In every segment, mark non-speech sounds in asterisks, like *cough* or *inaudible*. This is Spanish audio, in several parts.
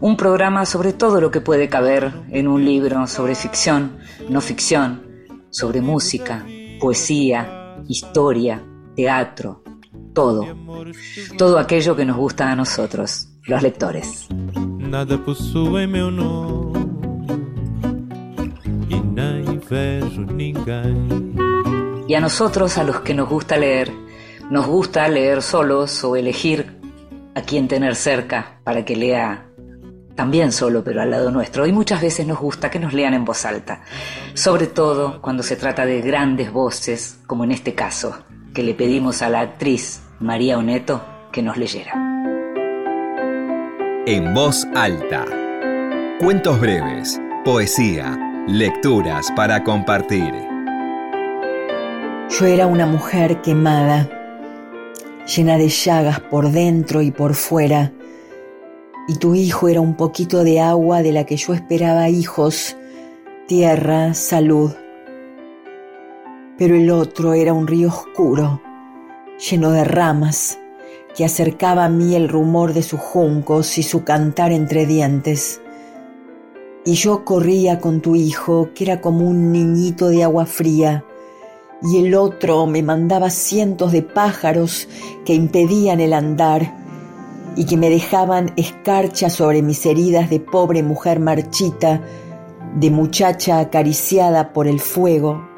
Un programa sobre todo lo que puede caber en un libro, sobre ficción, no ficción, sobre música, poesía, historia, teatro, todo. Todo aquello que nos gusta a nosotros, los lectores. Nada possui meu nome. Y a nosotros, a los que nos gusta leer, nos gusta leer solos o elegir a quien tener cerca para que lea también solo, pero al lado nuestro. Y muchas veces nos gusta que nos lean en voz alta, sobre todo cuando se trata de grandes voces, como en este caso, que le pedimos a la actriz María Oneto que nos leyera. En voz alta. Cuentos breves, poesía Lecturas para compartir. Yo era una mujer quemada, llena de llagas por dentro y por fuera, y tu hijo era un poquito de agua de la que yo esperaba hijos, tierra, salud. Pero el otro era un río oscuro, lleno de ramas, que acercaba a mí el rumor de sus juncos y su cantar entre dientes y yo corría con tu hijo, que era como un niñito de agua fría, y el otro me mandaba cientos de pájaros que impedían el andar y que me dejaban escarcha sobre mis heridas de pobre mujer marchita, de muchacha acariciada por el fuego.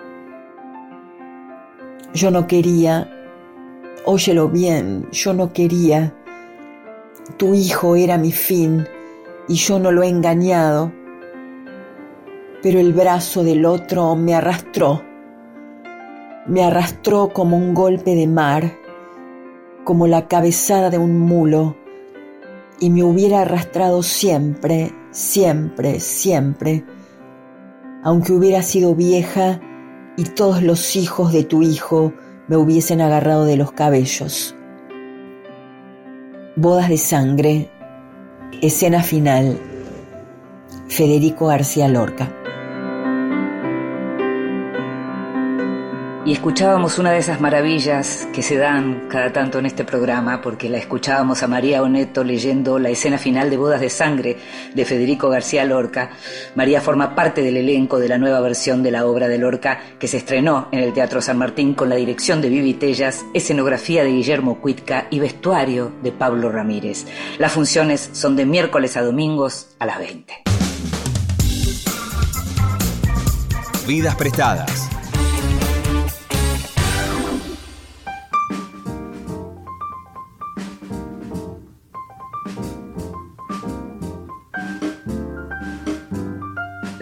Yo no quería, óyelo bien, yo no quería. Tu hijo era mi fin y yo no lo he engañado pero el brazo del otro me arrastró, me arrastró como un golpe de mar, como la cabezada de un mulo, y me hubiera arrastrado siempre, siempre, siempre, aunque hubiera sido vieja y todos los hijos de tu hijo me hubiesen agarrado de los cabellos. Bodas de sangre, escena final, Federico García Lorca. Escuchábamos una de esas maravillas que se dan cada tanto en este programa, porque la escuchábamos a María Oneto leyendo la escena final de Bodas de Sangre de Federico García Lorca. María forma parte del elenco de la nueva versión de la obra de Lorca que se estrenó en el Teatro San Martín con la dirección de Vivi Tellas, escenografía de Guillermo Cuitca y vestuario de Pablo Ramírez. Las funciones son de miércoles a domingos a las 20. Vidas prestadas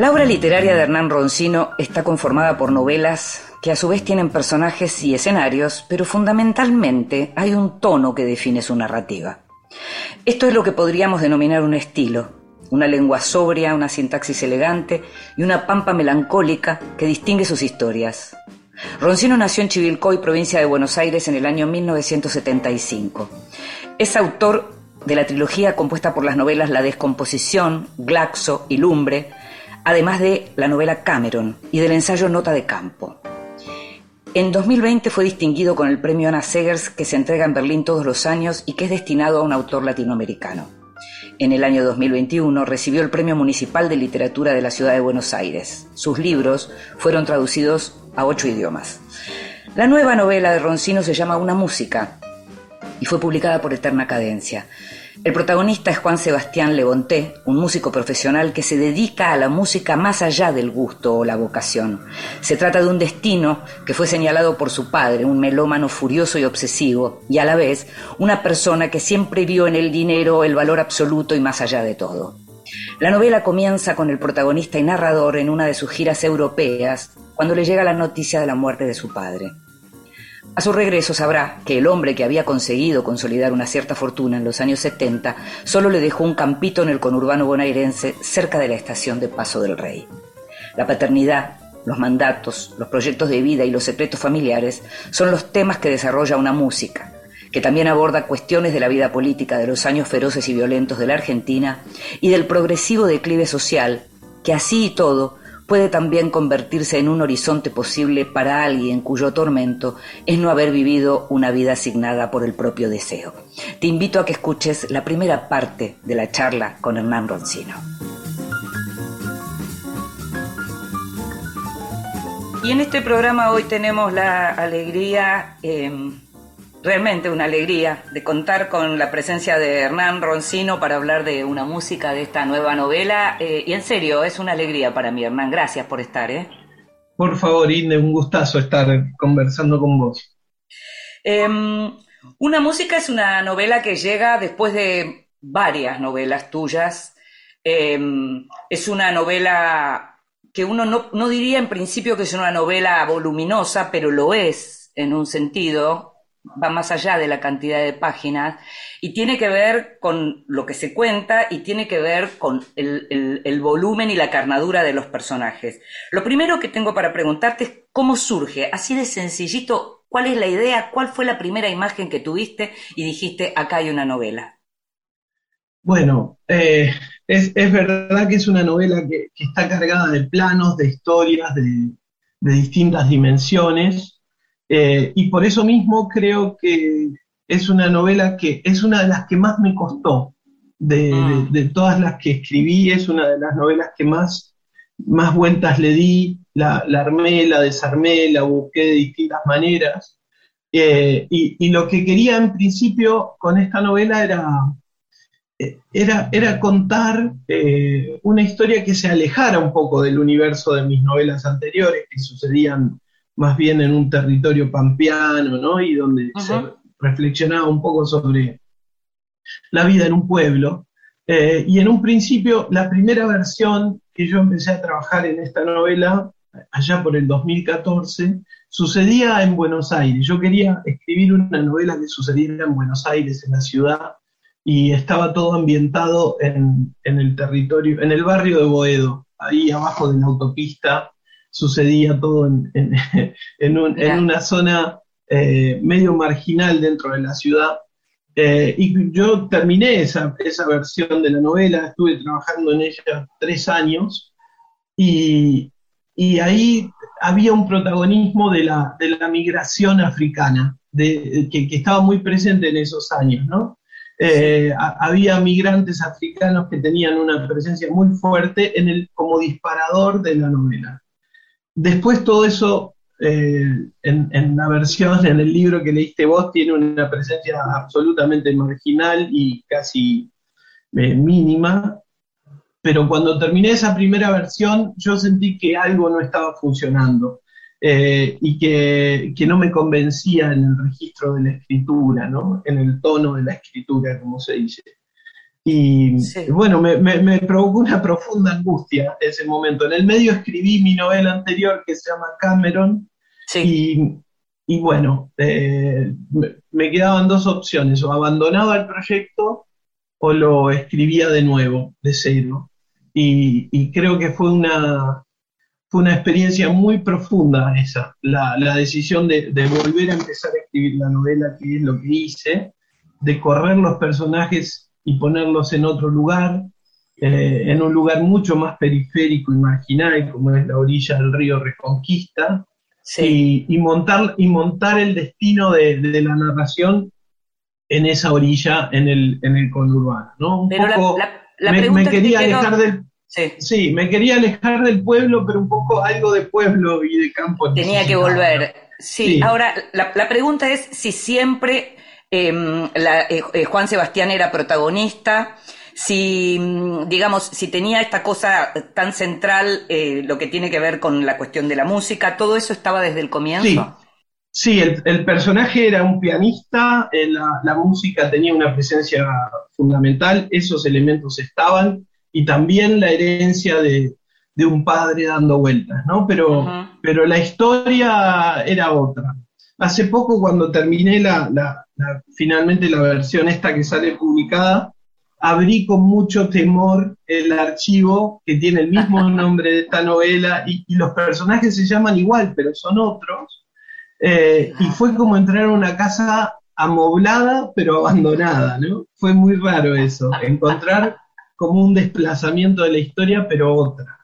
La obra literaria de Hernán Roncino está conformada por novelas que a su vez tienen personajes y escenarios, pero fundamentalmente hay un tono que define su narrativa. Esto es lo que podríamos denominar un estilo, una lengua sobria, una sintaxis elegante y una pampa melancólica que distingue sus historias. Roncino nació en Chivilcoy, provincia de Buenos Aires, en el año 1975. Es autor de la trilogía compuesta por las novelas La Descomposición, Glaxo y Lumbre, además de la novela Cameron y del ensayo Nota de Campo. En 2020 fue distinguido con el premio Ana Segers que se entrega en Berlín todos los años y que es destinado a un autor latinoamericano. En el año 2021 recibió el Premio Municipal de Literatura de la Ciudad de Buenos Aires. Sus libros fueron traducidos a ocho idiomas. La nueva novela de Roncino se llama Una música y fue publicada por Eterna Cadencia. El protagonista es Juan Sebastián Lebonté, un músico profesional que se dedica a la música más allá del gusto o la vocación. Se trata de un destino que fue señalado por su padre, un melómano furioso y obsesivo, y a la vez una persona que siempre vio en el dinero el valor absoluto y más allá de todo. La novela comienza con el protagonista y narrador en una de sus giras europeas, cuando le llega la noticia de la muerte de su padre. A su regreso sabrá que el hombre que había conseguido consolidar una cierta fortuna en los años 70 solo le dejó un campito en el conurbano bonaerense cerca de la estación de Paso del Rey. La paternidad, los mandatos, los proyectos de vida y los secretos familiares son los temas que desarrolla una música, que también aborda cuestiones de la vida política de los años feroces y violentos de la Argentina y del progresivo declive social, que así y todo puede también convertirse en un horizonte posible para alguien cuyo tormento es no haber vivido una vida asignada por el propio deseo. Te invito a que escuches la primera parte de la charla con Hernán Roncino. Y en este programa hoy tenemos la alegría em, realmente una alegría de contar con la presencia de Hernán Roncino para hablar de una música de esta nueva novela. Eh, y en serio, es una alegría para mí, Hernán. Gracias por estar. ¿eh? Por favor, Inde, un gustazo estar conversando con vos. Em, una música es una novela que llega después de varias novelas tuyas. Em, es una novela que uno no, no diría en principio que es una novela voluminosa, pero lo es en un sentido, va más allá de la cantidad de páginas y tiene que ver con lo que se cuenta y tiene que ver con el, volumen y la carnadura de los personajes. Lo primero que tengo para preguntarte es cómo surge, así de sencillito, cuál es la idea, cuál fue la primera imagen que tuviste y dijiste, acá hay una novela. Bueno, eh, es, verdad que es una novela que, está cargada de planos, de historias, de distintas dimensiones eh, y por eso mismo creo que es una novela que es una de las que más me costó. De, mm. todas las que escribí, es una de las novelas que más, más vueltas le di, la, armé, la desarmé, la busqué de distintas maneras. Eh, y, lo que quería en principio con esta novela era, eh, era, era contar una historia que se alejara un poco del universo de mis novelas anteriores, que sucedían más bien en un territorio pampeano, ¿no? Y donde se reflexionaba un poco sobre la vida en un pueblo. Eh, y en un principio, la primera versión que yo empecé a trabajar en esta novela, allá por el 2014, sucedía en Buenos Aires. Yo quería escribir una novela que sucediera en Buenos Aires, en la ciudad, y estaba todo ambientado en, en el territorio, en el barrio de Boedo, ahí abajo de la autopista, sucedía todo en, *laughs* una zona eh, medio marginal dentro de la ciudad. Eh, y yo terminé esa, esa, versión de la novela, estuve trabajando en ella tres años y, ahí había un protagonismo de la, de la migración africana, de, que, estaba muy presente en esos años, ¿no? Eh, había migrantes africanos que tenían una presencia muy fuerte en el, como disparador de la novela. Después todo eso, eh, en, la versión, en el libro que leíste vos, tiene una presencia absolutamente marginal y casi eh, mínima, pero cuando terminé esa primera versión yo sentí que algo no estaba funcionando eh, y que, que, no me convencía en el registro de la escritura, ¿no? en el tono de la escritura, como se dice. Y bueno, me, provocó una profunda angustia ese momento. En el medio escribí mi novela anterior que se llama Cameron. Y, bueno, eh, me, quedaban dos opciones, o abandonaba el proyecto o lo escribía de nuevo, de cero. Y, creo que fue una, fue una experiencia muy profunda esa, la, decisión de, de, volver a empezar a escribir la novela, que es lo que hice, de correr los personajes y ponerlos en otro lugar, eh, en un lugar mucho más periférico y marginal, como es la orilla del río Reconquista, y, montar, y montar el destino de, la narración en esa orilla, en el, en el conurbano. ¿no? Un poco, me, quería alejar del... Sí. me quería alejar del pueblo, pero un poco algo de pueblo y de campo. Tenía que volver. Sí, ahora la, la, pregunta es si siempre Em, eh, eh, Juan Sebastián era protagonista, si, mm, digamos, si tenía esta cosa tan central, eh, lo que tiene que ver con la cuestión de la música, ¿todo eso estaba desde el comienzo? Sí, el, personaje era un pianista, la, música tenía una presencia fundamental, esos elementos estaban, y también la herencia de, un padre dando vueltas, ¿no? Pero, pero la historia era otra. Hace poco cuando terminé la, finalmente la versión esta que sale publicada, abrí con mucho temor el archivo que tiene el mismo *laughs* nombre de esta novela y, los personajes se llaman igual, pero son otros. Eh, y fue como entrar a una casa amoblada pero abandonada, ¿no? Fue muy raro eso, encontrar como un desplazamiento de la historia pero otra.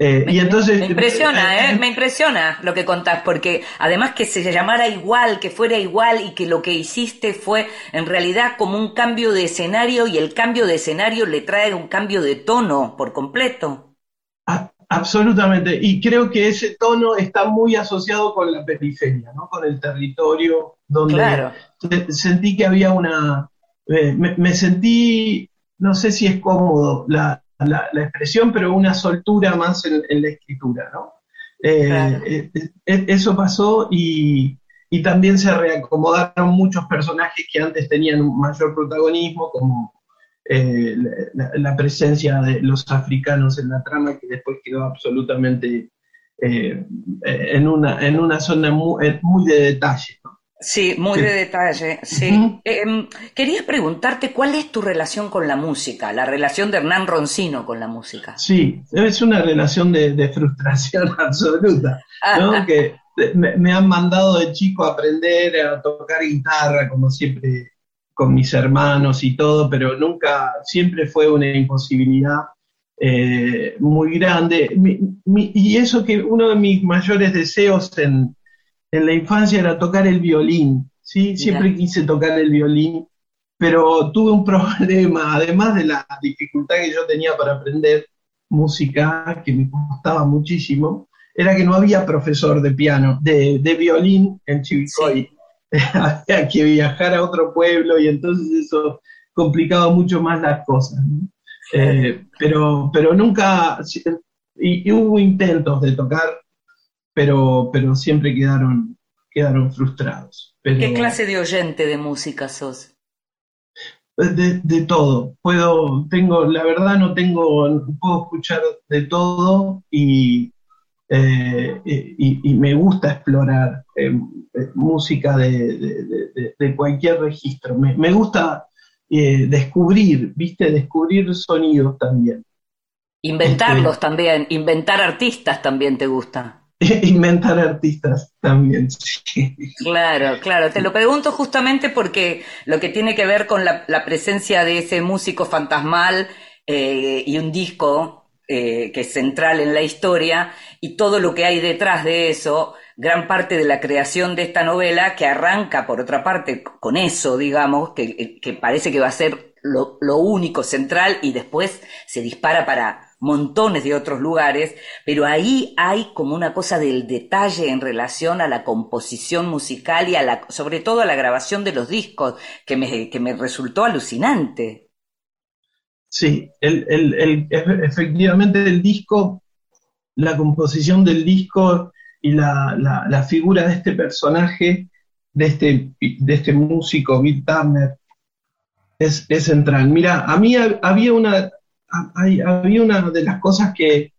Eh, me, y entonces, me impresiona, eh, ¿eh? Me impresiona lo que contás, porque además que se llamara igual, que fuera igual y que lo que hiciste fue en realidad como un cambio de escenario y el cambio de escenario le trae un cambio de tono por completo. absolutamente, y creo que ese tono está muy asociado con la periferia, ¿no? con el territorio, donde sentí que había una... me sentí, no sé si es cómodo, la, la, expresión, pero una soltura más en, la escritura, ¿no? Eh, eh, eh, eso pasó y, también se reacomodaron muchos personajes que antes tenían un mayor protagonismo, como la, presencia de los africanos en la trama, que después quedó absolutamente en, una, en una zona muy, muy de detalle. Sí, muy de detalle, sí. Em, quería preguntarte cuál es tu relación con la música, la relación de Hernán Roncino con la música. Sí, es una relación de, frustración *laughs* absoluta, ¿no? que me, han mandado de chico a aprender a tocar guitarra, como siempre con mis hermanos y todo, pero nunca, siempre fue una imposibilidad eh, muy grande. y eso que uno de mis mayores deseos en en la infancia era tocar el violín, ¿sí? Siempre quise tocar el violín, pero tuve un *laughs* problema, además de la dificultad que yo tenía para aprender música, que me costaba muchísimo, era que no había profesor de piano, de, violín en Chivicoy. *laughs* había que viajar a otro pueblo y entonces eso complicaba mucho más las cosas. Eh, pero, pero nunca, y, hubo intentos de tocar pero, pero siempre quedaron, quedaron frustrados. ¿Qué clase de oyente de música sos? De, todo. Puedo, tengo, la verdad no tengo, puedo escuchar de todo y, eh, y, me gusta explorar eh, música de, de, cualquier registro. Me, me gusta eh, descubrir, viste, descubrir sonidos también. Inventarlos este, también, inventar artistas también te gusta. *laughs* inventar artistas también. *laughs* Claro, claro. Te lo pregunto justamente porque lo que tiene que ver con la, presencia de ese músico fantasmal eh, y un disco eh, que es central en la historia y todo lo que hay detrás de eso, gran parte de la creación de esta novela que arranca, por otra parte, con eso, digamos, que, parece que va a ser lo único central y después se dispara para montones de otros lugares, pero ahí hay como una cosa del detalle en relación a la composición musical y a la, sobre todo a la grabación de los discos, que me, que me resultó alucinante. Sí, el, efectivamente el disco, la composición del disco y la, figura de este personaje, de este, de este músico, Bill Turner, es, es central. Mira, a mí había una, había una de las cosas que,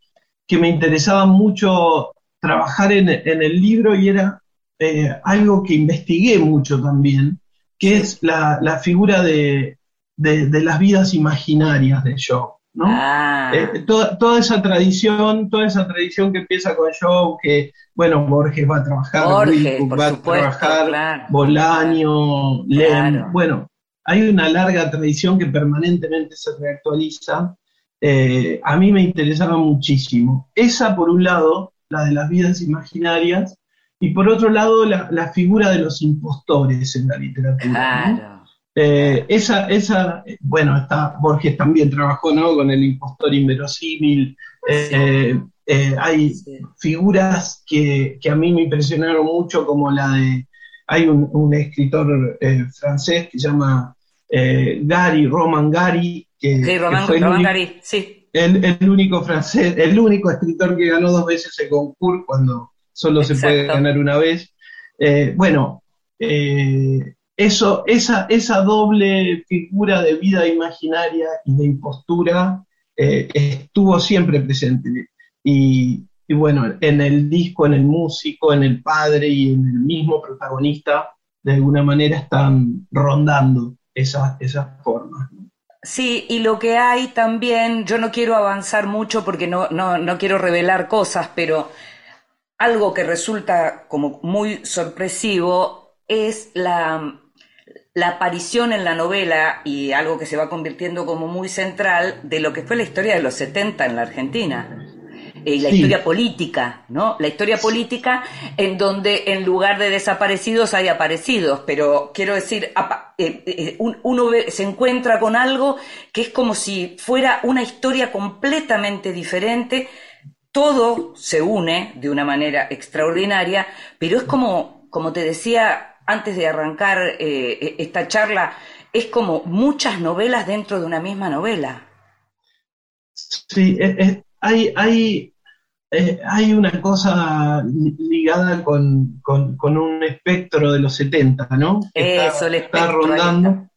me interesaba mucho trabajar en, el libro y era eh, algo que investigué mucho también, que es la, figura de, las vidas imaginarias de Joe. ¿no? Ah. Eh, toda, esa tradición, toda esa tradición que empieza con Joe, que bueno, Borges va a trabajar, va a trabajar, Bolaño, Lem, bueno, hay una larga tradición que permanentemente se reactualiza eh, a mí me interesaba muchísimo. Esa, por un lado, la de las vidas imaginarias, y por otro lado, la, figura de los impostores en la literatura. Eh, esa, esa, bueno, está, Borges también trabajó ¿no? con el impostor inverosímil. Eh, hay figuras que, a mí me impresionaron mucho, como la de. Hay un, escritor francés que se llama Gary, Roman Gary, sí, Román, Gary, sí. El, único francés, el único escritor que ganó dos veces el concurso cuando solo se puede ganar una vez. Eh, bueno, eh, eso, esa, esa doble figura de vida imaginaria y de impostura eh, estuvo siempre presente. Y, y bueno, en el disco, en el músico, en el padre y en el mismo protagonista, de alguna manera están rondando esas, esas formas. Sí, y lo que hay también, yo no quiero avanzar mucho porque no, no, no quiero revelar cosas, pero algo que resulta como muy sorpresivo es la, la aparición en la novela y algo que se va convirtiendo como muy central de lo que fue la historia de los 70 en la Argentina. Eh, la historia política, ¿no? La historia política en donde en lugar de desaparecidos hay aparecidos, pero quiero decir, eh, eh, uno se encuentra con algo que es como si fuera una historia completamente diferente, todo se une de una manera extraordinaria, pero es como, como te decía antes de arrancar esta charla, es como muchas novelas dentro de una misma novela. Sí, es, hay, hay, eh, hay una cosa ligada con, un espectro de los 70, ¿no? Eso, el está rondando.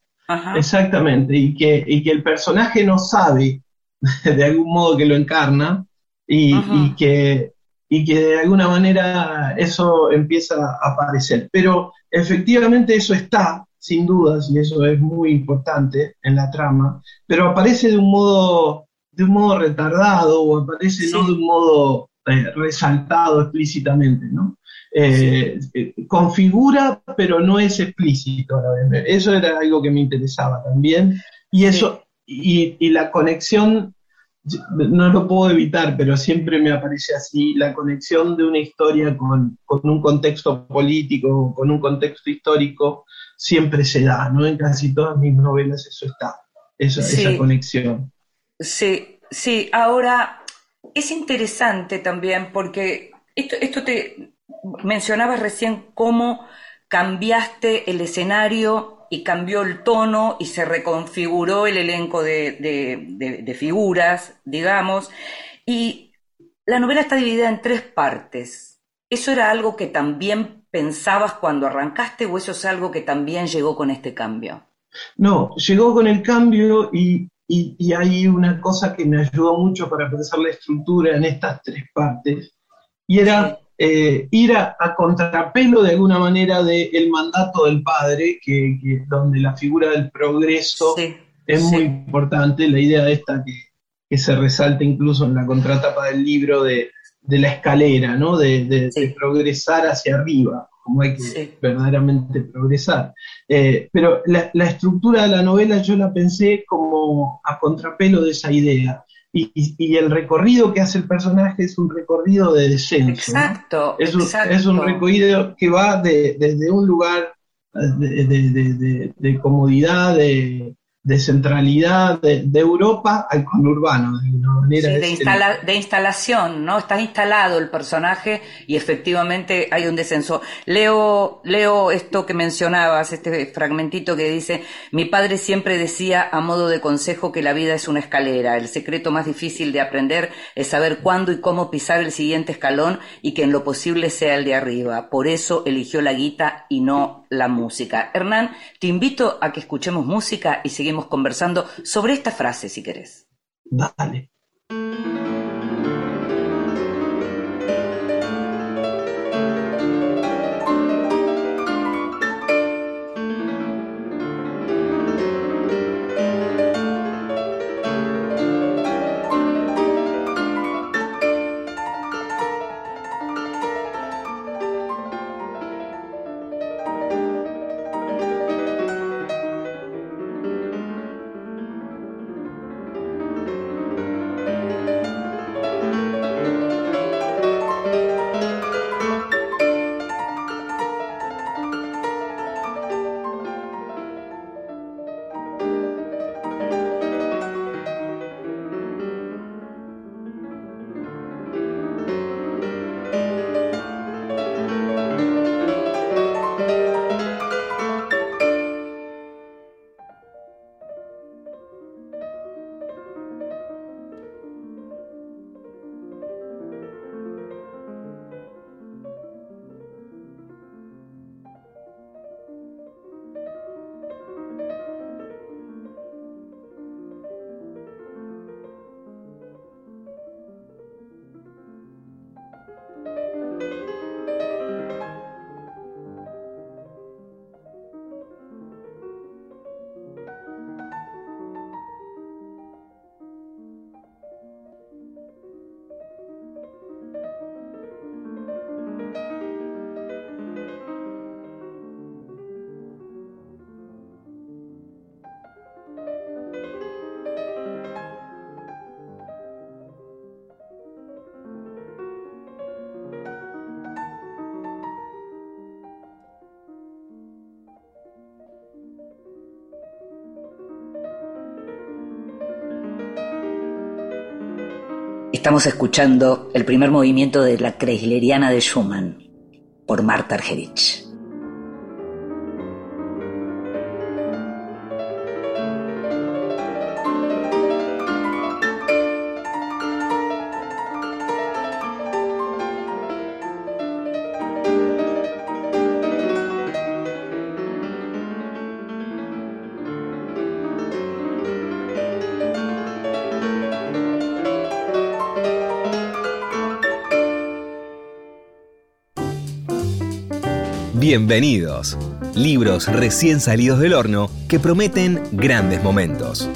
Exactamente, y que, y que el personaje no sabe *laughs* de algún modo que lo encarna y, que, y que de alguna manera eso empieza a aparecer. Pero efectivamente eso está, sin dudas, y eso es muy importante en la trama, pero aparece de un modo de un modo retardado o aparece no de un modo eh, resaltado explícitamente, ¿no? Eh, eh, configura, pero no es explícito. Eso era algo que me interesaba también. Y eso, y, la conexión, no lo puedo evitar, pero siempre me aparece así, la conexión de una historia con, un contexto político, con un contexto histórico, siempre se da, ¿no? En casi todas mis novelas eso está, esa conexión. Sí, sí, ahora es interesante también porque esto, esto te mencionabas recién cómo cambiaste el escenario y cambió el tono y se reconfiguró el elenco de, figuras, digamos, y la novela está dividida en tres partes. ¿Eso era algo que también pensabas cuando arrancaste o eso es algo que también llegó con este cambio? No, llegó con el cambio y y, hay una cosa que me ayudó mucho para pensar la estructura en estas tres partes, y era eh, ir a, contrapelo de alguna manera del mandato del padre, que, donde la figura del progreso es muy importante, la idea de esta que, que, se resalta incluso en la contratapa del libro de, la escalera, ¿no? de progresar hacia arriba como hay que verdaderamente progresar. Eh, pero la, estructura de la novela yo la pensé como a contrapelo de esa idea. Y, el recorrido que hace el personaje es un recorrido de descenso. Exacto. Es, un, es un recorrido que va desde un lugar de, de comodidad, de, de centralidad de, Europa al conurbano, de una manera. de, instalación, ¿no? Está instalado el personaje y efectivamente hay un descenso. Leo, leo esto que mencionabas, este fragmentito que dice, mi padre siempre decía a modo de consejo que la vida es una escalera, el secreto más difícil de aprender es saber cuándo y cómo pisar el siguiente escalón y que en lo posible sea el de arriba. Por eso eligió la guita y no la música. Hernán, te invito a que escuchemos música y seguimos conversando sobre esta frase si querés. Estamos escuchando el primer movimiento de la Kreisleriana de Schumann por Marta Argerich. Bienvenidos. Libros recién salidos del horno que prometen grandes momentos.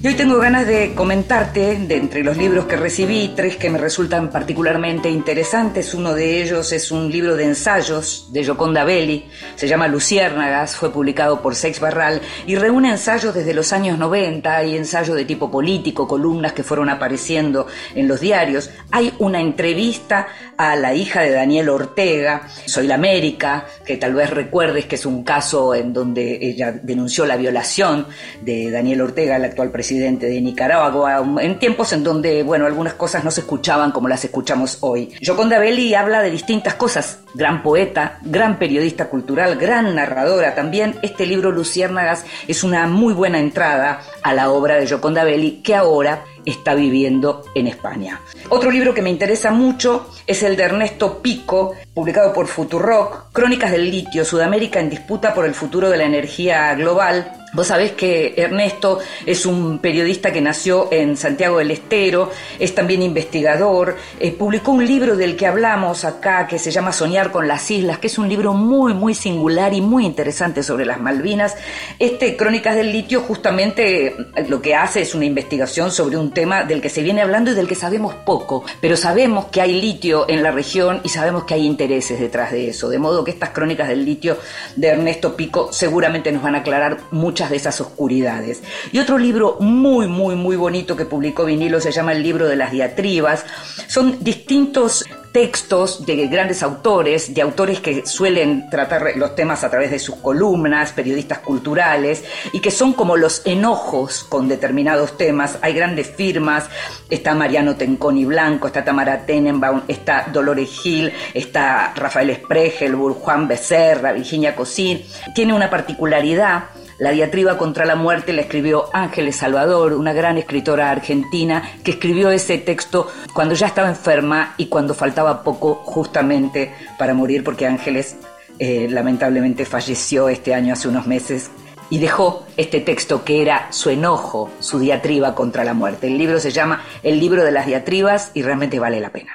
Y hoy tengo ganas de comentarte, de entre los libros que recibí, tres que me resultan particularmente interesantes. Uno de ellos es un libro de ensayos de Gioconda Belli, se llama Luciérnagas, fue publicado por Sex Barral y reúne ensayos desde los años 90, hay ensayos de tipo político, columnas que fueron apareciendo en los diarios. Hay una entrevista a la hija de Daniel Ortega, Soy la América, que tal vez recuerdes que es un caso en donde ella denunció la violación de Daniel Ortega, el actual presidente presidente de Nicaragua, en tiempos en donde, bueno, algunas cosas no se escuchaban como las escuchamos hoy. Joconda Belli habla de distintas cosas, gran poeta, gran periodista cultural, gran narradora también. Este libro, Luciérnagas, es una muy buena entrada a la obra de Joconda Belli, que ahora está viviendo en España. Otro libro que me interesa mucho es el de Ernesto Pico, publicado por Futurock, Crónicas del litio, Sudamérica en disputa por el futuro de la energía global, Vos sabés que Ernesto es un periodista que nació en Santiago del Estero, es también investigador, eh, publicó un libro del que hablamos acá que se llama Soñar con las Islas, que es un libro muy, muy singular y muy interesante sobre las Malvinas. Este Crónicas del Litio justamente eh, lo que hace es una investigación sobre un tema del que se viene hablando y del que sabemos poco, pero sabemos que hay litio en la región y sabemos que hay intereses detrás de eso, de modo que estas Crónicas del Litio de Ernesto Pico seguramente nos van a aclarar mucho de esas oscuridades. Y otro libro muy, muy, muy bonito que publicó Vinilo se llama El libro de las diatribas. Son distintos textos de grandes autores, de autores que suelen tratar los temas a través de sus columnas, periodistas culturales, y que son como los enojos con determinados temas. Hay grandes firmas, está Mariano Tenconi Blanco, está Tamara Tenenbaum, está Dolores Gil, está Rafael Spregelburg, Juan Becerra, Virginia Cosín. Tiene una particularidad la diatriba contra la muerte la escribió Ángeles Salvador, una gran escritora argentina que escribió ese texto cuando ya estaba enferma y cuando faltaba poco justamente para morir, porque Ángeles eh, lamentablemente falleció este año hace unos meses y dejó este texto que era su enojo, su diatriba contra la muerte. El libro se llama El libro de las diatribas y realmente vale la pena.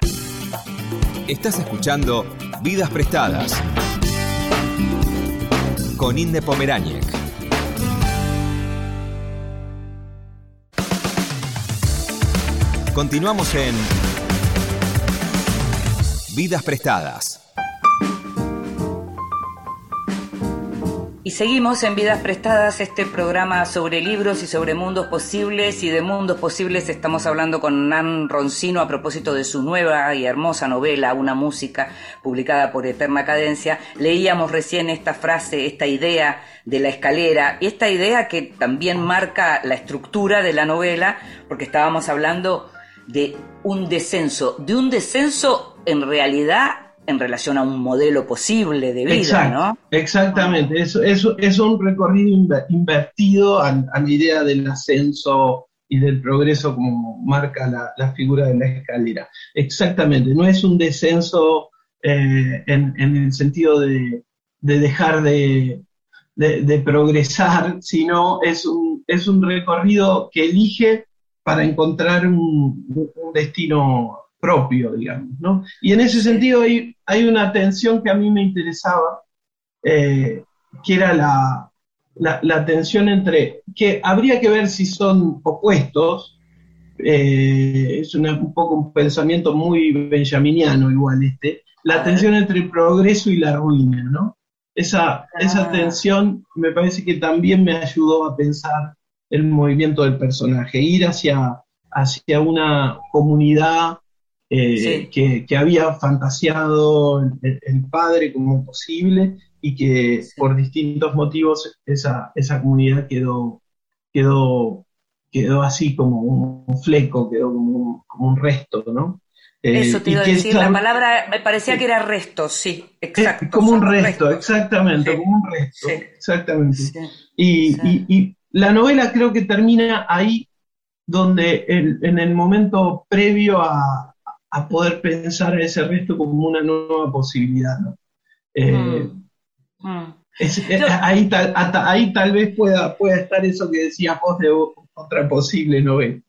Estás escuchando Vidas Prestadas con Inde Pomeráñez. Continuamos en Vidas Prestadas. Y seguimos en Vidas Prestadas, este programa sobre libros y sobre mundos posibles. Y de mundos posibles estamos hablando con Nan Roncino a propósito de su nueva y hermosa novela, Una música, publicada por Eterna Cadencia. Leíamos recién esta frase, esta idea de la escalera, esta idea que también marca la estructura de la novela, porque estábamos hablando de un descenso, de un descenso en realidad en relación a un modelo posible de vida, ¿no? Exactamente, eso, es un recorrido invertido a, la idea del ascenso y del progreso como marca la, figura de la escalera. Exactamente, no es un descenso eh, en, el sentido de, dejar de, progresar, sino es un, es un recorrido que elige para encontrar un, destino propio, digamos, ¿no? Y en ese sentido hay, hay una tensión que a mí me interesaba, eh, que era la, la, tensión entre, que habría que ver si son opuestos, eh, es un poco un pensamiento muy benjaminiano igual este, la tensión entre el progreso y la ruina, ¿no? Esa, esa ah. tensión me parece que también me ayudó a pensar el movimiento del personaje, ir hacia, hacia una comunidad eh, que, había fantaseado el, padre como posible y que por distintos motivos esa, esa comunidad quedó, quedó, quedó así como un fleco, quedó como un, resto, ¿no? Eh, Eso te iba a decir, la palabra me parecía que era resto, sí, exacto. como un resto, exactamente, como un resto, exactamente. Y, la novela creo que termina ahí donde en el momento previo a, poder pensar a ese resto como una nueva posibilidad, ¿no? Eh, mm. Mm. ahí, tal, ahí tal vez pueda, pueda estar eso que decías vos de otra posible novela.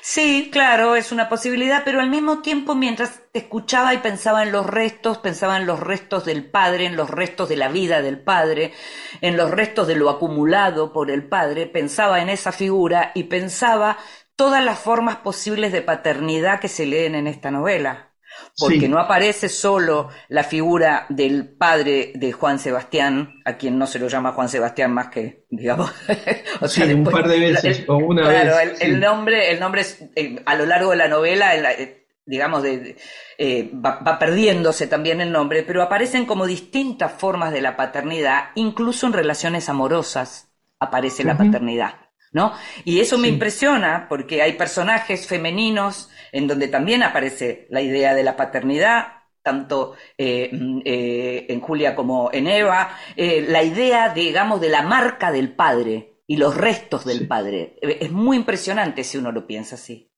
Sí, claro, es una posibilidad, pero al mismo tiempo mientras escuchaba y pensaba en los restos, pensaba en los restos del padre, en los restos de la vida del padre, en los restos de lo acumulado por el padre, pensaba en esa figura y pensaba todas las formas posibles de paternidad que se leen en esta novela porque no aparece solo la figura del padre de Juan Sebastián, a quien no se lo llama Juan Sebastián más que, digamos, *laughs* o sea, un par de veces o una claro, El, nombre, el nombre es, eh, a lo largo de la novela, eh, digamos, de, eh, va, perdiéndose también el nombre, pero aparecen como distintas formas de la paternidad, incluso en relaciones amorosas aparece la paternidad. ¿No? Y eso me impresiona porque hay personajes femeninos en donde también aparece la idea de la paternidad, tanto eh, mm, eh, en Julia como en Eva, eh, la idea, digamos, de la marca del padre y los restos del padre. Es muy impresionante si uno lo piensa así.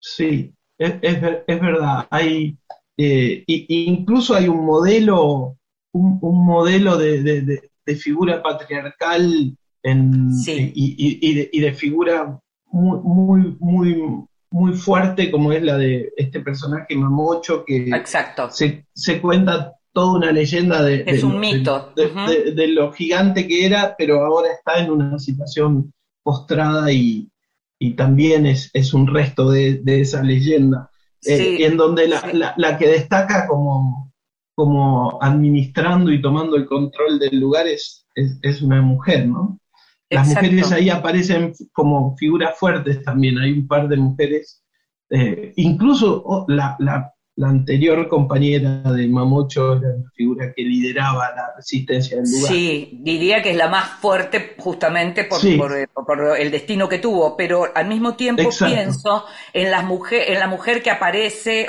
Sí, es, verdad. Hay, incluso hay un modelo, un, modelo de, figura patriarcal y, de, figura muy, muy, muy muy fuerte como es la de este personaje Mamocho que Exacto. Se, se cuenta toda una leyenda de, es un mito. De, lo gigante que era, pero ahora está en una situación postrada y, y también es, es, un resto de, esa leyenda, eh, en donde la, la, que destaca como, como administrando y tomando el control del lugar es, es una mujer, ¿no? Las mujeres ahí aparecen como figuras fuertes también, hay un par de mujeres, eh, incluso oh, la, anterior compañera de Mamocho era una figura que lideraba la resistencia del lugar. Sí, diría que es la más fuerte justamente por, eh, el destino que tuvo, pero al mismo tiempo pienso en, las mujer, en la mujer que aparece,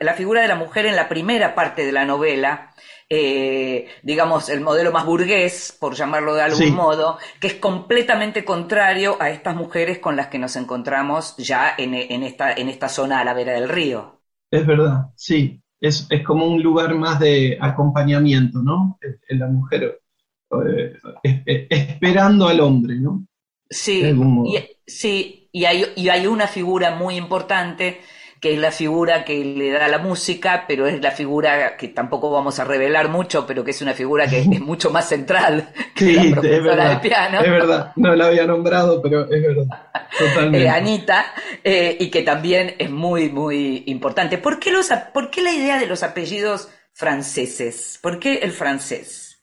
la figura de la mujer en la primera parte de la novela, eh, digamos, el modelo más burgués, por llamarlo de algún modo, que es completamente contrario a estas mujeres con las que nos encontramos ya en, esta, en esta zona a la vera del río. Es verdad, sí. Es, como un lugar más de acompañamiento, ¿no? En la mujer eh, esperando al hombre, ¿no? Sí, y, sí y, hay, y hay una figura muy importante que es la figura que le da la música, pero es la figura que tampoco vamos a revelar mucho, pero que es una figura que es *laughs* mucho más central *laughs* que la profesora de piano. Es verdad, no la había nombrado, pero es verdad. *laughs* Totalmente. Eh, Anita, eh, y que también es muy, muy importante. ¿Por qué, los, ¿Por qué la idea de los apellidos franceses? ¿Por qué el francés?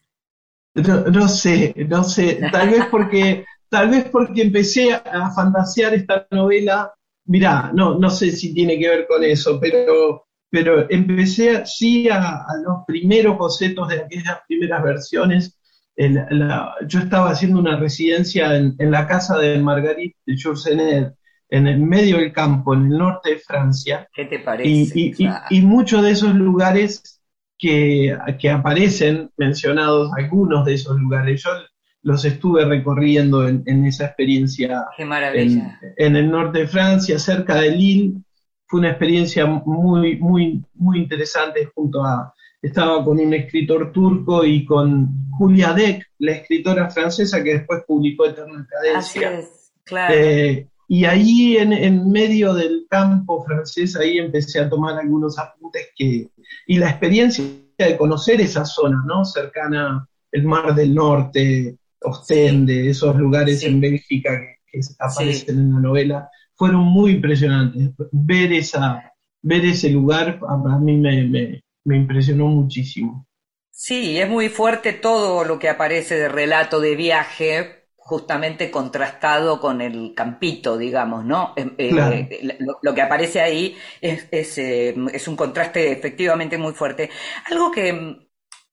No, sé, no sé. Tal vez porque, tal vez porque empecé a fantasear esta novela Mirá, no, no sé si tiene que ver con eso, pero, pero empecé sí a, los primeros bocetos de aquellas primeras versiones. yo estaba haciendo una residencia en, la casa de Marguerite de en el medio del campo, en el norte de Francia. ¿Qué te parece? Y, muchos de esos lugares que, que, aparecen mencionados, algunos de esos lugares, yo los estuve recorriendo en, esa experiencia En, el norte de Francia, cerca de Lille. Fue una experiencia muy, muy, muy interesante junto a, estaba con un escritor turco y con Julia Deck, la escritora francesa que después publicó Eterna Cadencia. Así es, claro. Eh, y ahí en, en, medio del campo francés, ahí empecé a tomar algunos apuntes que, y la experiencia de conocer esa zona, ¿no? Cercana el Mar del Norte, Ostende, esos lugares en Bélgica que, aparecen en la novela, fueron muy impresionantes. Ver, esa, ver ese lugar a mí me, impresionó muchísimo. Sí, es muy fuerte todo lo que aparece de relato de viaje, justamente contrastado con el campito, digamos, ¿no? Eh, eh, lo, que aparece ahí es, es, eh, es, un contraste efectivamente muy fuerte. Algo que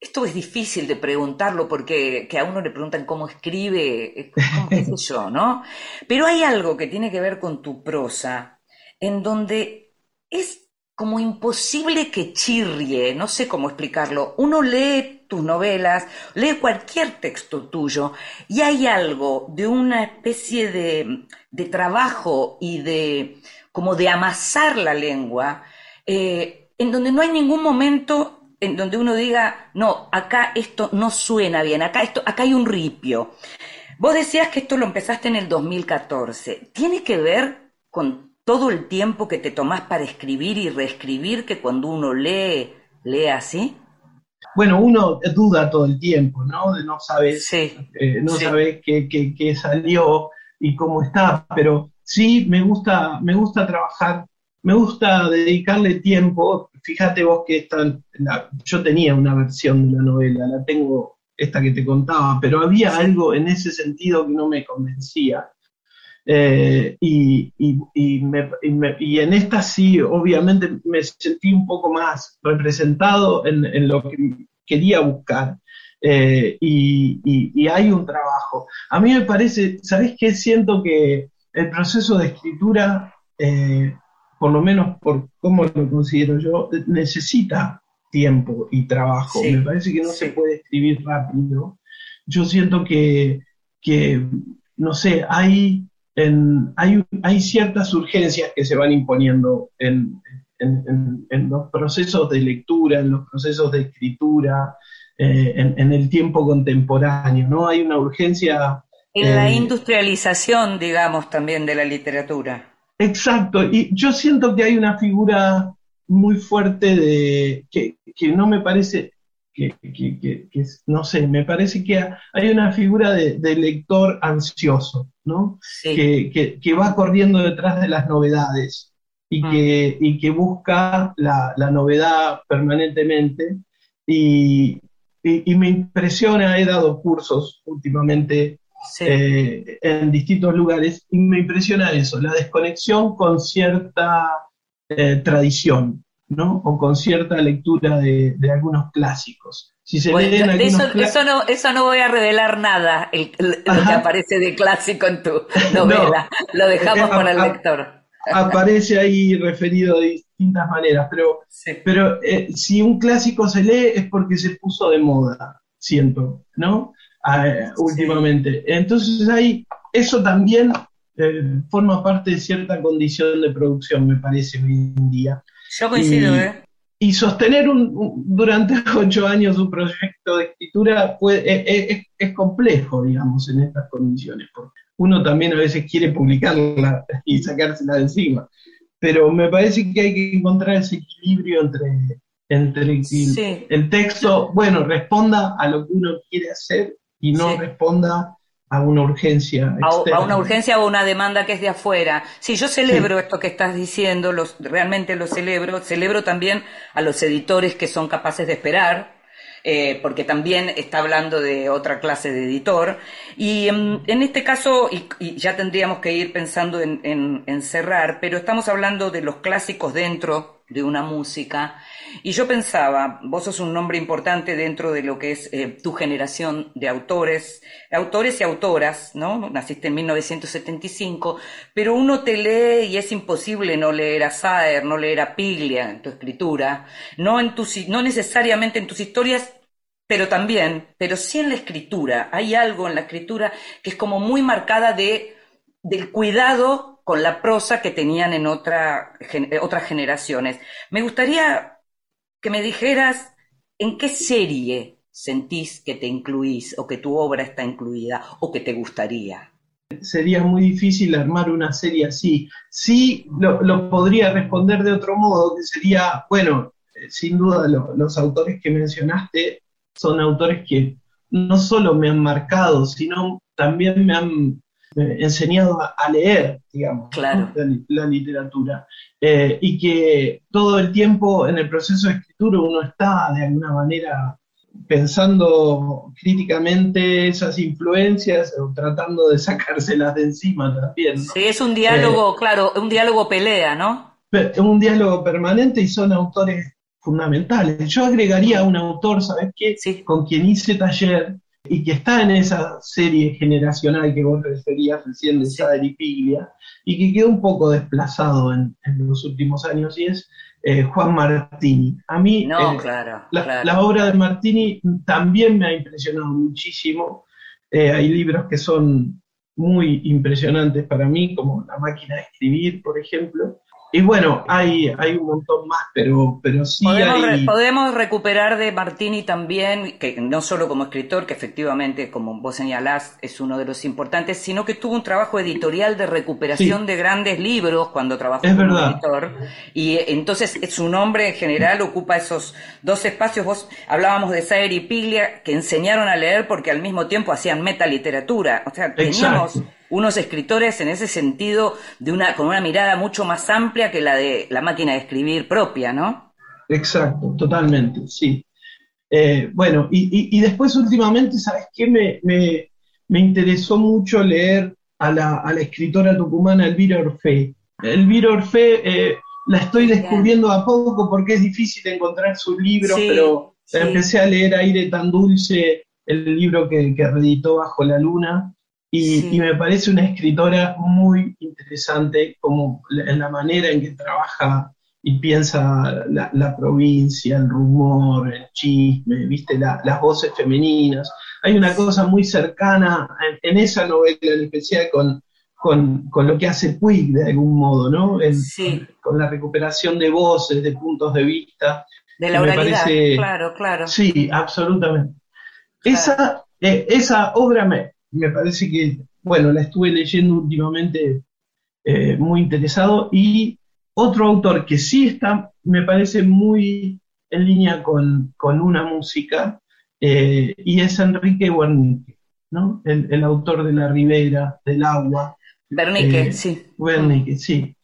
esto es difícil de preguntarlo porque que a uno le preguntan cómo escribe, cómo qué sé yo, ¿no? Pero hay algo que tiene que ver con tu prosa, en donde es como imposible que chirrie, no sé cómo explicarlo. Uno lee tus novelas, lee cualquier texto tuyo y hay algo de una especie de, de trabajo y de como de amasar la lengua, eh, en donde no hay ningún momento en donde uno diga, no, acá esto no suena bien, acá, esto, acá hay un ripio. Vos decías que esto lo empezaste en el 2014. ¿Tiene que ver con todo el tiempo que te tomás para escribir y reescribir que cuando uno lee, lee así? Bueno, uno duda todo el tiempo, ¿no? De no saber, eh, no qué, qué, salió y cómo está, pero sí me gusta, me gusta trabajar me gusta dedicarle tiempo. Fíjate vos que esta, yo tenía una versión de la novela, la tengo esta que te contaba, pero había algo en ese sentido que no me convencía. Eh, y, en esta sí, obviamente me sentí un poco más representado en, lo que quería buscar. Eh, y, hay un trabajo. A mí me parece, ¿sabés qué? Siento que el proceso de escritura eh, por lo menos por cómo lo considero yo, necesita tiempo y trabajo. Me parece que no se puede escribir rápido. Yo siento que, no sé, hay, hay, hay, ciertas urgencias que se van imponiendo en, los procesos de lectura, en los procesos de escritura, eh, en, el tiempo contemporáneo, ¿no? Hay una urgencia... En la eh, industrialización, digamos, también de la literatura. Exacto, y yo siento que hay una figura muy fuerte de que, no me parece que, no sé, me parece que hay una figura de, lector ansioso, ¿no? Que, va corriendo detrás de las novedades y, mm. que, que busca la, novedad permanentemente. Y, y, me impresiona, he dado cursos últimamente eh, en distintos lugares y me impresiona eso, la desconexión con cierta eh, tradición, ¿no? O con cierta lectura de, algunos clásicos. Si se eso, no, eso no voy a revelar nada, lo que aparece de clásico en tu *laughs* novela. lo dejamos para el lector. aparece ahí referido de distintas maneras, pero, pero eh, si un clásico se lee es porque se puso de moda, siento, ¿no? Últimamente. Entonces ahí, eso también eh, forma parte de cierta condición de producción, me parece, hoy en día. Yo coincido, y, ¿eh? Y sostener un, durante *laughs* ocho años un proyecto de escritura puede, e, e, es, complejo, digamos, en estas condiciones, porque uno también a veces quiere publicarla *laughs* y sacársela de encima. Pero me parece que hay que encontrar ese equilibrio entre, entre que el texto, bueno, responda a lo que uno quiere hacer y no responda a una urgencia. A, una urgencia o una demanda que es de afuera. Sí, yo celebro esto que estás diciendo, los, realmente lo celebro. Celebro también a los editores que son capaces de esperar, eh, porque también está hablando de otra clase de editor. Y en, este caso, y, ya tendríamos que ir pensando en, en cerrar, pero estamos hablando de los clásicos dentro de una música y yo pensaba, vos sos un nombre importante dentro de lo que es eh, tu generación de autores, autores y autoras, ¿no? Naciste en 1975, pero uno te lee y es imposible no leer a Saer, no leer a Piglia en tu escritura, no, en no necesariamente en tus historias, pero también, pero sí en la escritura. Hay algo en la escritura que es como muy marcada de, del cuidado con la prosa que tenían en otra, otras generaciones. Me gustaría que me dijeras en qué serie sentís que te incluís o que tu obra está incluida o que te gustaría. Sería muy difícil armar una serie así. Sí, lo, podría responder de otro modo, que sería, bueno, eh, sin duda los autores que mencionaste son autores que no solo me han marcado, sino también me han eh, enseñado a, leer, digamos, la, literatura. Eh, y que todo el tiempo en el proceso escritura uno está de alguna manera pensando críticamente esas influencias o tratando de sacárselas de encima también. Sí, es un diálogo, eh, claro, un diálogo pelea, ¿no? Un diálogo permanente y son autores fundamentales. Yo agregaría a un autor, ¿sabes qué? Con quien hice taller y que está en esa serie generacional que vos referías recién de Sader y Piglia, y que quedó un poco desplazado en, los últimos años, y es eh, Juan Martini. A mí no, eh, claro, la, obra de Martini también me ha impresionado muchísimo. Eh, hay libros que son muy impresionantes para mí, como La máquina de escribir, por ejemplo, y bueno, hay, hay un montón más, pero, pero sí podemos, hay... podemos recuperar de Martini también, que no solo como escritor, que efectivamente, como vos señalás, es uno de los importantes, sino que tuvo un trabajo editorial de recuperación de grandes libros cuando trabajó como editor. Y entonces su nombre en general ocupa esos dos espacios. Vos hablábamos de Saer y Piglia, que enseñaron a leer porque al mismo tiempo hacían metaliteratura. O sea, teníamos unos escritores en ese sentido de una, con una mirada mucho más amplia que la de la máquina de escribir propia, ¿no? Exacto, totalmente, sí. Eh, bueno, y, después últimamente, ¿sabes qué? Me, me, interesó mucho leer a la, a la, escritora tucumana Elvira Orfe. Elvira Orfe eh, la estoy descubriendo a poco porque es difícil encontrar sus libros, pero empecé a leer Aire tan dulce, el libro que, que reeditó Bajo la Luna, y, me parece una escritora muy interesante como en la manera en que trabaja y piensa la, provincia, el rumor, el chisme, viste, las voces femeninas. Hay una cosa muy cercana en, esa novela en especial con, con, lo que hace Puig de algún modo, ¿no? Con la recuperación de voces, de puntos de vista. De la oralidad, claro, claro. Sí, absolutamente. Esa, eh, esa obra me, me parece que, bueno, la estuve leyendo últimamente eh, muy interesado. Y otro autor que sí está, me parece muy en línea con, una música, eh, y es Enrique Wernicke, ¿no? El, autor de La Ribera, del Agua. Wernicke, eh, sí. Wernicke, sí.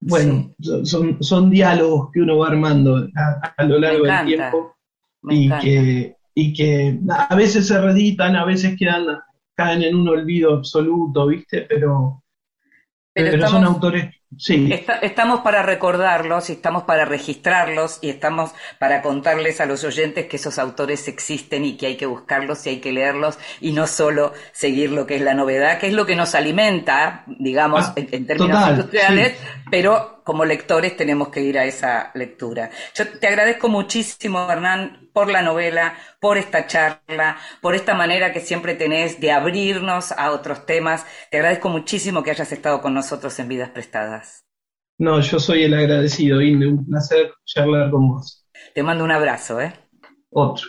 Bueno, Son, son diálogos que uno va armando a, lo largo del tiempo y que, y que a veces se reeditan, a veces quedan caen en un olvido absoluto, ¿viste? Pero, pero, son autores Sí. estamos para recordarlos y estamos para registrarlos y estamos para contarles a los oyentes que esos autores existen y que hay que buscarlos y hay que leerlos y no solo seguir lo que es la novedad, que es lo que nos alimenta, digamos, ah, en, términos industriales, pero como lectores tenemos que ir a esa lectura. Yo te agradezco muchísimo, Hernán, por la novela, por esta charla, por esta manera que siempre tenés de abrirnos a otros temas. Te agradezco muchísimo que hayas estado con nosotros en Vidas Prestadas. No, yo soy el agradecido, Inde, un placer charlar con vos. Te mando un abrazo, ¿eh? Otro.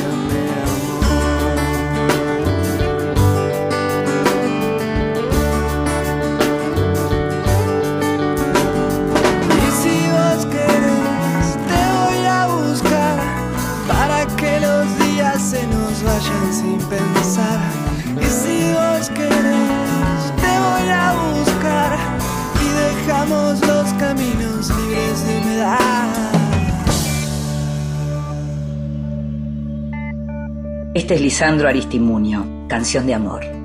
Este es Lisandro Aristimuño, Canción de Amor.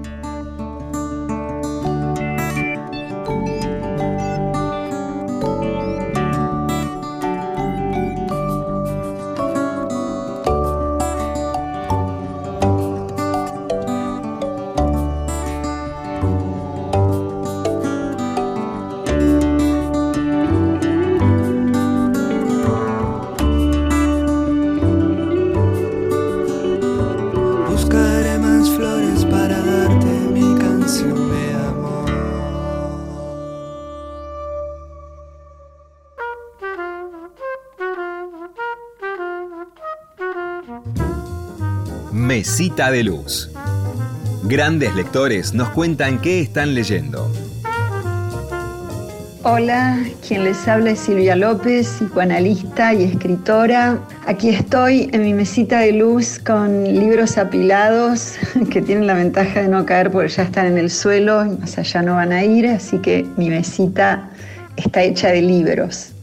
De Luz. Grandes lectores nos cuentan qué están leyendo. Hola, quien les habla es Silvia López, psicoanalista y escritora. Aquí estoy en mi mesita de luz con libros apilados *laughs* que tienen la ventaja de no caer porque ya están en el suelo y más allá no van a ir, así que mi mesita está hecha de libros.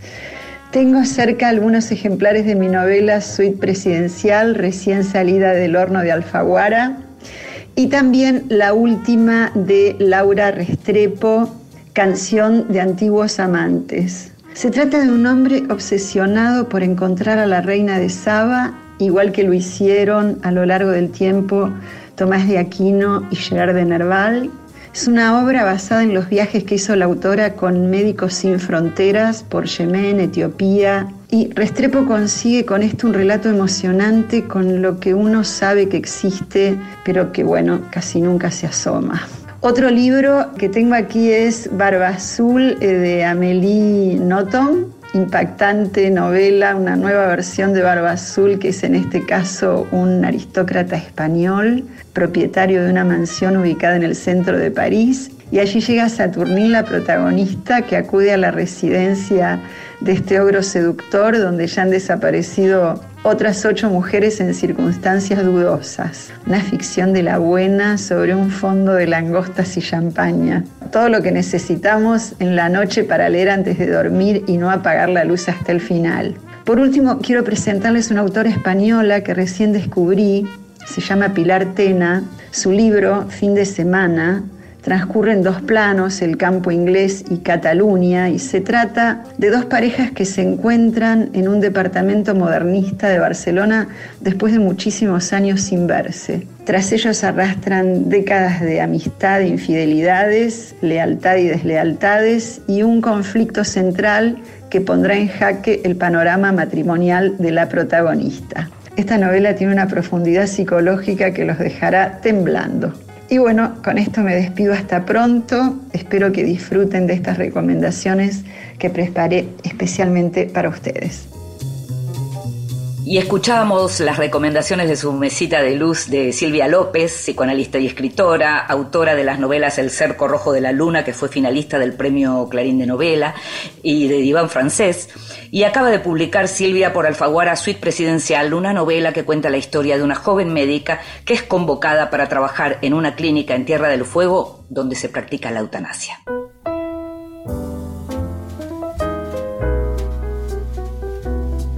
Tengo cerca algunos ejemplares de mi novela Suite Presidencial, recién salida del horno de Alfaguara, y también la última de Laura Restrepo, Canción de Antiguos Amantes. Se trata de un hombre obsesionado por encontrar a la reina de Saba, igual que lo hicieron a lo largo del tiempo Tomás de Aquino y Gerard de Nerval, es una obra basada en los viajes que hizo la autora con Médicos Sin Fronteras por Yemen, Etiopía, y Restrepo consigue con esto un relato emocionante con lo que uno sabe que existe, pero que bueno, casi nunca se asoma. Otro libro que tengo aquí es Barba Azul eh, de Amélie Nothomb, impactante novela, una nueva versión de Barba Azul, que es en este caso un aristócrata español, propietario de una mansión ubicada en el centro de París. Y allí llega Saturnín, la protagonista, que acude a la residencia de este ogro seductor, donde ya han desaparecido otras ocho mujeres en circunstancias dudosas. Una ficción de la buena sobre un fondo de langostas y champaña. Todo lo que necesitamos en la noche para leer antes de dormir y no apagar la luz hasta el final. Por último, quiero presentarles una autora española que recién descubrí, se llama Pilar Tena. Su libro, Fin de Semana, transcurren dos planos, el campo inglés y Cataluña, y se trata de dos parejas que se encuentran en un departamento modernista de Barcelona después de muchísimos años sin verse. Tras ellos arrastran décadas de amistad, infidelidades, lealtad y deslealtades y un conflicto central que pondrá en jaque el panorama matrimonial de la protagonista. Esta novela tiene una profundidad psicológica que los dejará temblando. Y bueno, con esto me despido hasta pronto. Espero que disfruten de estas recomendaciones que preparé especialmente para ustedes. Y escuchábamos las recomendaciones de su mesita de luz de Silvia López, psicoanalista y escritora, autora de las novelas El cerco rojo de la luna, que fue finalista del premio Clarín de novela, y de Diván francés. Y acaba de publicar Silvia por Alfaguara Suite Presidencial, una novela que cuenta la historia de una joven médica que es convocada para trabajar en una clínica en Tierra del Fuego donde se practica la eutanasia.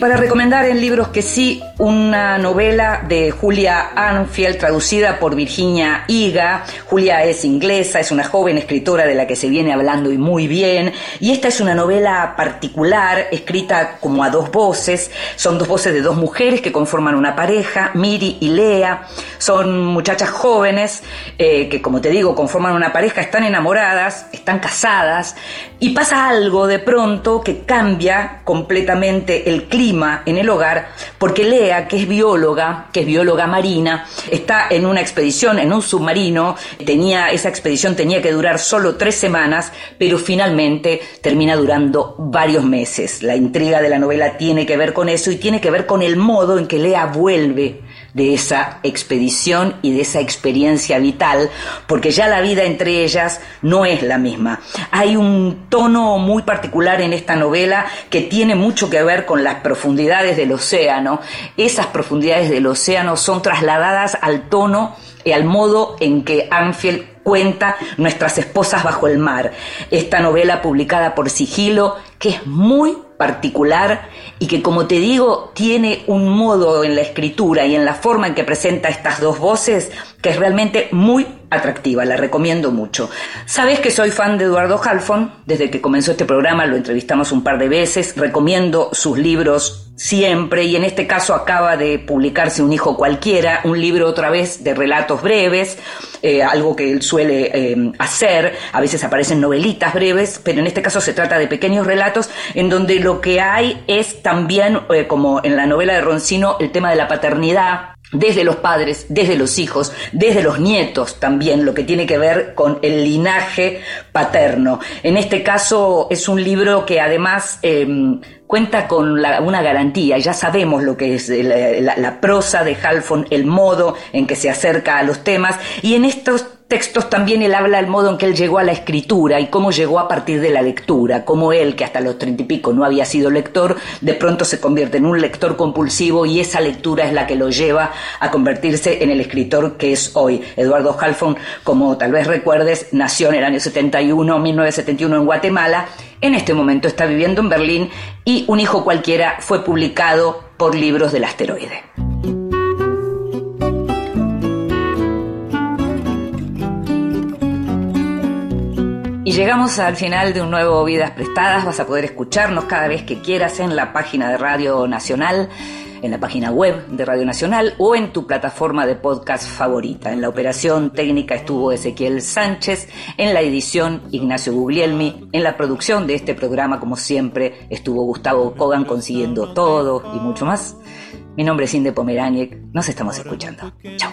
Para recomendar en libros que sí, una novela de Julia Arnfield traducida por Virginia Higa. Julia es inglesa, es una joven escritora de la que se viene hablando y muy bien. Y esta es una novela particular, escrita como a dos voces. Son dos voces de dos mujeres que conforman una pareja, Miri y Lea. Son muchachas jóvenes eh, que, como te digo, conforman una pareja, están enamoradas, están casadas. Y pasa algo de pronto que cambia completamente el clima en el hogar porque Lea, que es bióloga, que es bióloga marina, está en una expedición, en un submarino, tenía, esa expedición tenía que durar solo tres semanas, pero finalmente termina durando varios meses. La intriga de la novela tiene que ver con eso y tiene que ver con el modo en que Lea vuelve de esa expedición y de esa experiencia vital, porque ya la vida entre ellas no es la misma. Hay un tono muy particular en esta novela que tiene mucho que ver con las profundidades del océano. Esas profundidades del océano son trasladadas al tono y al modo en que Anfield cuenta Nuestras esposas bajo el mar, esta novela publicada por Sigilo que es muy particular y que, como te digo, tiene un modo en la escritura y en la forma en que presenta estas dos voces que es realmente muy atractiva, la recomiendo mucho. Sabes que soy fan de Eduardo Halfon, desde que comenzó este programa lo entrevistamos un par de veces, recomiendo sus libros siempre y en este caso acaba de publicarse Un hijo cualquiera, un libro otra vez de relatos breves, eh, algo que él suele eh, hacer, a veces aparecen novelitas breves, pero en este caso se trata de pequeños relatos en donde lo que hay es también, eh, como en la novela de Roncino, el tema de la paternidad, desde los padres, desde los hijos, desde los nietos también, lo que tiene que ver con el linaje paterno. En este caso es un libro que además em, cuenta con una garantía, ya sabemos lo que es la, la prosa de Halfon, el modo en que se acerca a los temas, y en estos textos también él habla del modo en que él llegó a la escritura y cómo llegó a partir de la lectura, cómo él, que hasta los treinta y pico no había sido lector, de pronto se convierte en un lector compulsivo y esa lectura es la que lo lleva a convertirse en el escritor que es hoy. Eduardo Halfon, como tal vez recuerdes, nació en el año 71, 1971 en Guatemala, en este momento está viviendo en Berlín y Un hijo cualquiera fue publicado por Libros del Asteroide. Y llegamos al final de un nuevo Vidas Prestadas. Vas a poder escucharnos cada vez que quieras en la página de Radio Nacional, en la página web de Radio Nacional o en tu plataforma de podcast favorita. En la operación técnica estuvo Ezequiel Sánchez, en la edición Ignacio Guglielmi, en la producción de este programa, como siempre, estuvo Gustavo Kogan consiguiendo todo y mucho más. Mi nombre es Inde Pomeraniec. Nos estamos escuchando. Chao.